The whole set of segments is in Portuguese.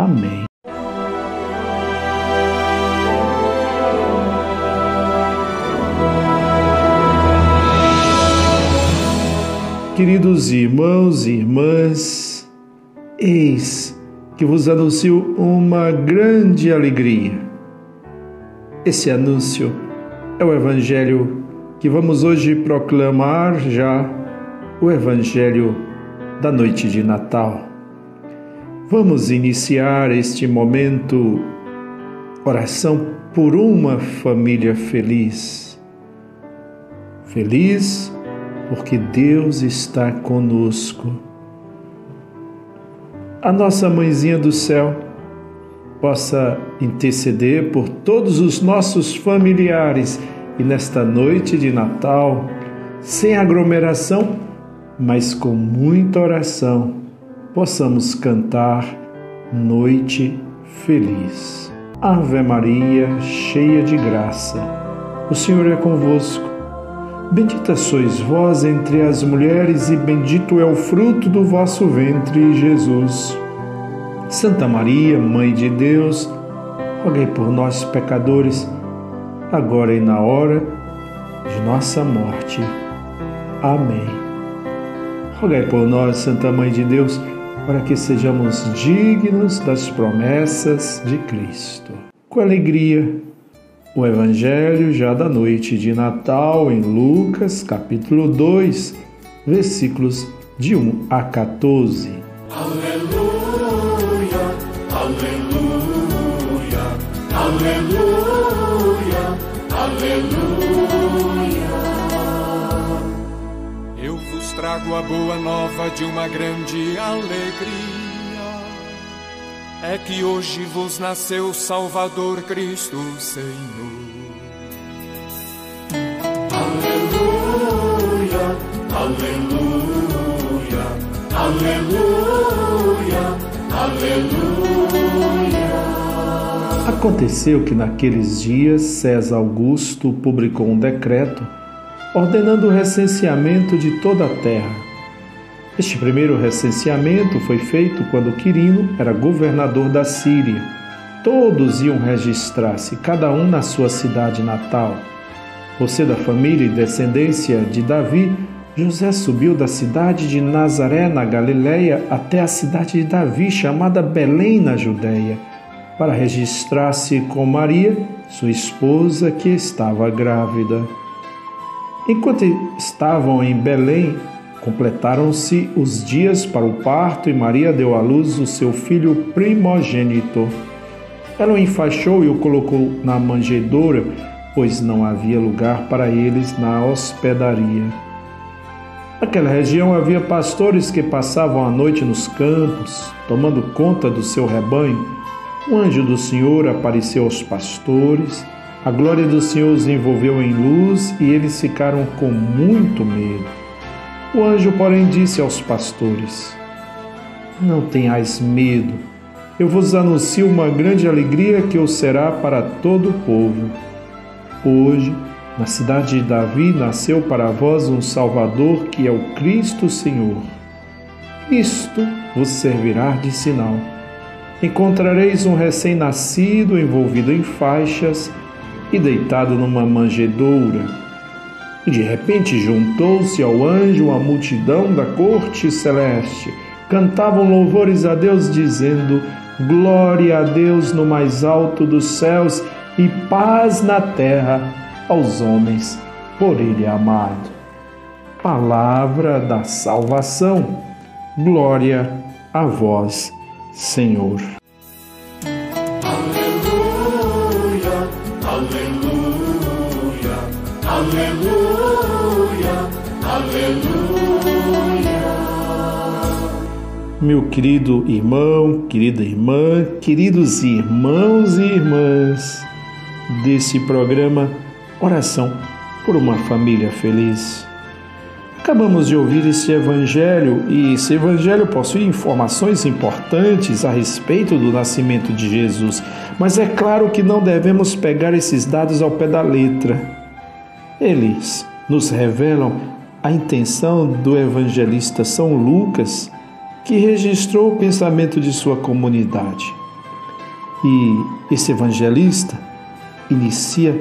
Amém. Queridos irmãos e irmãs, eis que vos anuncio uma grande alegria. Esse anúncio é o Evangelho que vamos hoje proclamar já o Evangelho da noite de Natal. Vamos iniciar este momento, oração por uma família feliz. Feliz porque Deus está conosco. A nossa mãezinha do céu possa interceder por todos os nossos familiares e nesta noite de Natal, sem aglomeração, mas com muita oração, possamos cantar Noite Feliz. Ave Maria, cheia de graça, o Senhor é convosco. Bendita sois vós entre as mulheres, e bendito é o fruto do vosso ventre, Jesus. Santa Maria, Mãe de Deus, roguei por nós, pecadores, agora e na hora de nossa morte. Amém. Rogai por nós, Santa Mãe de Deus, para que sejamos dignos das promessas de Cristo. Com alegria, o Evangelho já da noite de Natal em Lucas, capítulo 2, versículos de 1 a 14. Aleluia, aleluia, aleluia, trago a boa nova de uma grande alegria. É que hoje vos nasceu Salvador Cristo Senhor. Aleluia, aleluia, aleluia, aleluia. Aconteceu que naqueles dias César Augusto publicou um decreto ordenando o recenseamento de toda a terra. Este primeiro recenseamento foi feito quando Quirino era governador da Síria. Todos iam registrar-se, cada um na sua cidade natal. Você da família e descendência de Davi, José subiu da cidade de Nazaré, na Galiléia, até a cidade de Davi, chamada Belém, na Judéia, para registrar-se com Maria, sua esposa, que estava grávida. Enquanto estavam em Belém, completaram-se os dias para o parto e Maria deu à luz o seu filho primogênito. Ela o enfaixou e o colocou na manjedoura, pois não havia lugar para eles na hospedaria. Naquela região havia pastores que passavam a noite nos campos, tomando conta do seu rebanho. Um anjo do Senhor apareceu aos pastores a glória do Senhor os envolveu em luz e eles ficaram com muito medo. O anjo, porém, disse aos pastores: Não tenhais medo. Eu vos anuncio uma grande alegria que o será para todo o povo. Hoje, na cidade de Davi, nasceu para vós um Salvador que é o Cristo Senhor. Isto vos servirá de sinal. Encontrareis um recém-nascido envolvido em faixas e deitado numa manjedoura. De repente juntou-se ao anjo a multidão da corte celeste. Cantavam louvores a Deus, dizendo: Glória a Deus no mais alto dos céus e paz na terra aos homens por Ele amado. Palavra da salvação. Glória a vós, Senhor. Aleluia, aleluia. meu querido irmão, querida irmã, queridos irmãos e irmãs desse programa Oração por uma Família Feliz. Acabamos de ouvir esse evangelho e esse evangelho possui informações importantes a respeito do nascimento de Jesus, mas é claro que não devemos pegar esses dados ao pé da letra. Eles nos revelam a intenção do evangelista São Lucas que registrou o pensamento de sua comunidade. E esse evangelista inicia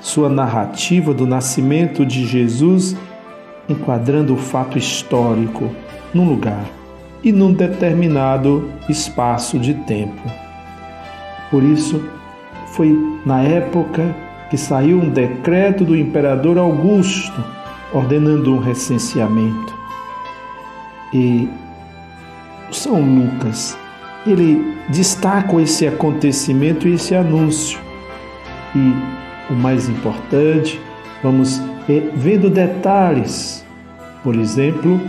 sua narrativa do nascimento de Jesus enquadrando o fato histórico num lugar e num determinado espaço de tempo. Por isso, foi na época que saiu um decreto do imperador Augusto ordenando um recenseamento. E são Lucas, ele destaca esse acontecimento e esse anúncio. E o mais importante, vamos vendo detalhes. Por exemplo,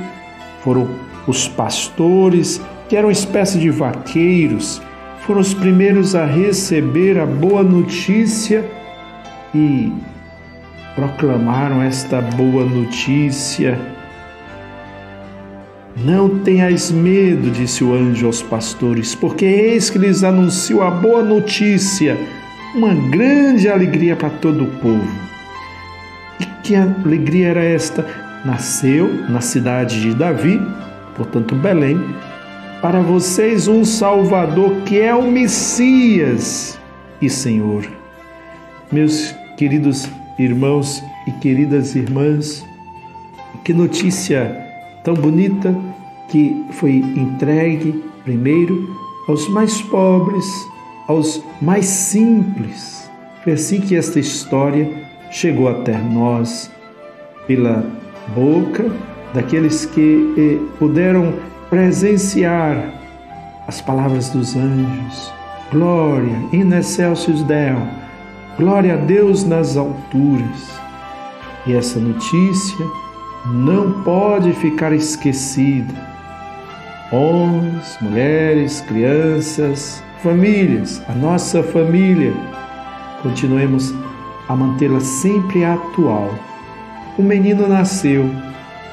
foram os pastores, que eram uma espécie de vaqueiros, foram os primeiros a receber a boa notícia e proclamaram esta boa notícia não tenhais medo, disse o anjo aos pastores, porque eis que lhes anuncio a boa notícia, uma grande alegria para todo o povo. E que alegria era esta? Nasceu na cidade de Davi, portanto Belém, para vocês um Salvador que é o Messias e Senhor. Meus queridos irmãos e queridas irmãs, que notícia tão bonita que foi entregue primeiro aos mais pobres, aos mais simples. Foi assim que esta história chegou até nós, pela boca daqueles que eh, puderam presenciar as palavras dos anjos. Glória in excelsis Deo, glória a Deus nas alturas. E essa notícia não pode ficar esquecida. Homens, mulheres, crianças, famílias, a nossa família, continuemos a mantê-la sempre atual. O menino nasceu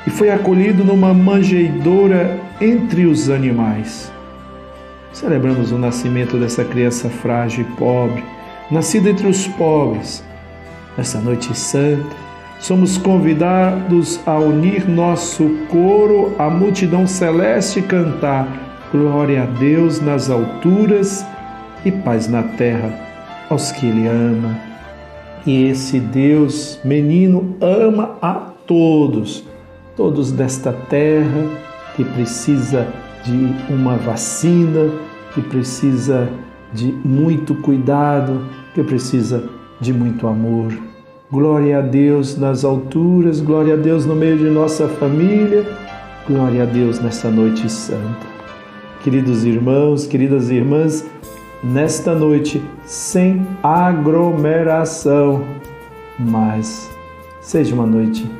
e foi acolhido numa manjedoura entre os animais. Celebramos o nascimento dessa criança frágil e pobre, nascida entre os pobres. Nessa noite santa, somos convidados a unir nosso coro à multidão celeste e cantar Glória a Deus nas alturas e paz na terra aos que Ele ama. E esse Deus menino ama a todos, todos desta terra que precisa de uma vacina, que precisa de muito cuidado, que precisa de muito amor. Glória a Deus nas alturas, glória a Deus no meio de nossa família, glória a Deus nesta noite santa. Queridos irmãos, queridas irmãs, nesta noite sem aglomeração, mas seja uma noite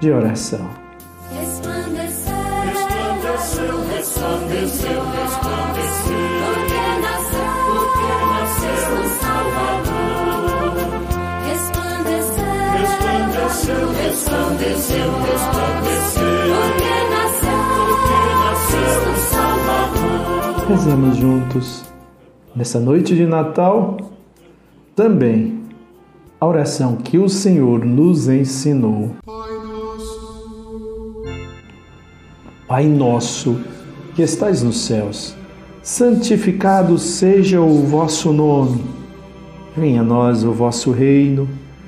de oração. Resplandeceu, resplandeceu, resplandeceu, resplandeceu. Resplandeceu, resplandeceu. Porque nasceu, porque nasceu o Salvador. Rezemos juntos nessa noite de Natal também a oração que o Senhor nos ensinou. Pai nosso, que estais nos céus, santificado seja o vosso nome. Venha a nós o vosso reino.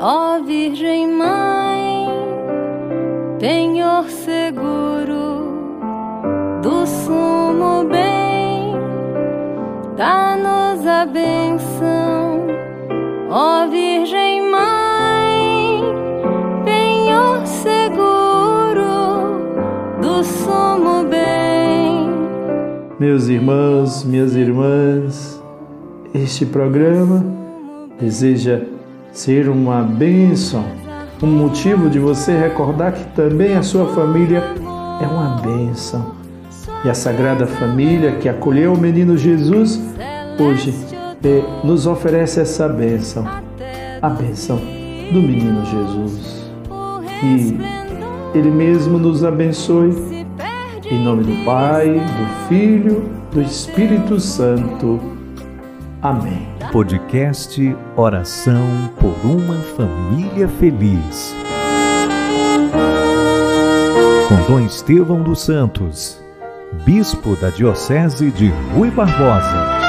ó Virgem Mãe, penhor seguro do sumo bem, dá-nos a benção, ó Virgem Mãe, penhor seguro do sumo bem. Meus irmãos, minhas irmãs, este programa deseja ser uma bênção, um motivo de você recordar que também a sua família é uma bênção. E a Sagrada Família que acolheu o menino Jesus hoje eh, nos oferece essa bênção, a bênção do menino Jesus. E Ele mesmo nos abençoe. Em nome do Pai, do Filho, do Espírito Santo. Amém. Podcast Oração por uma Família Feliz. Com Dom Estevão dos Santos, Bispo da Diocese de Rui Barbosa.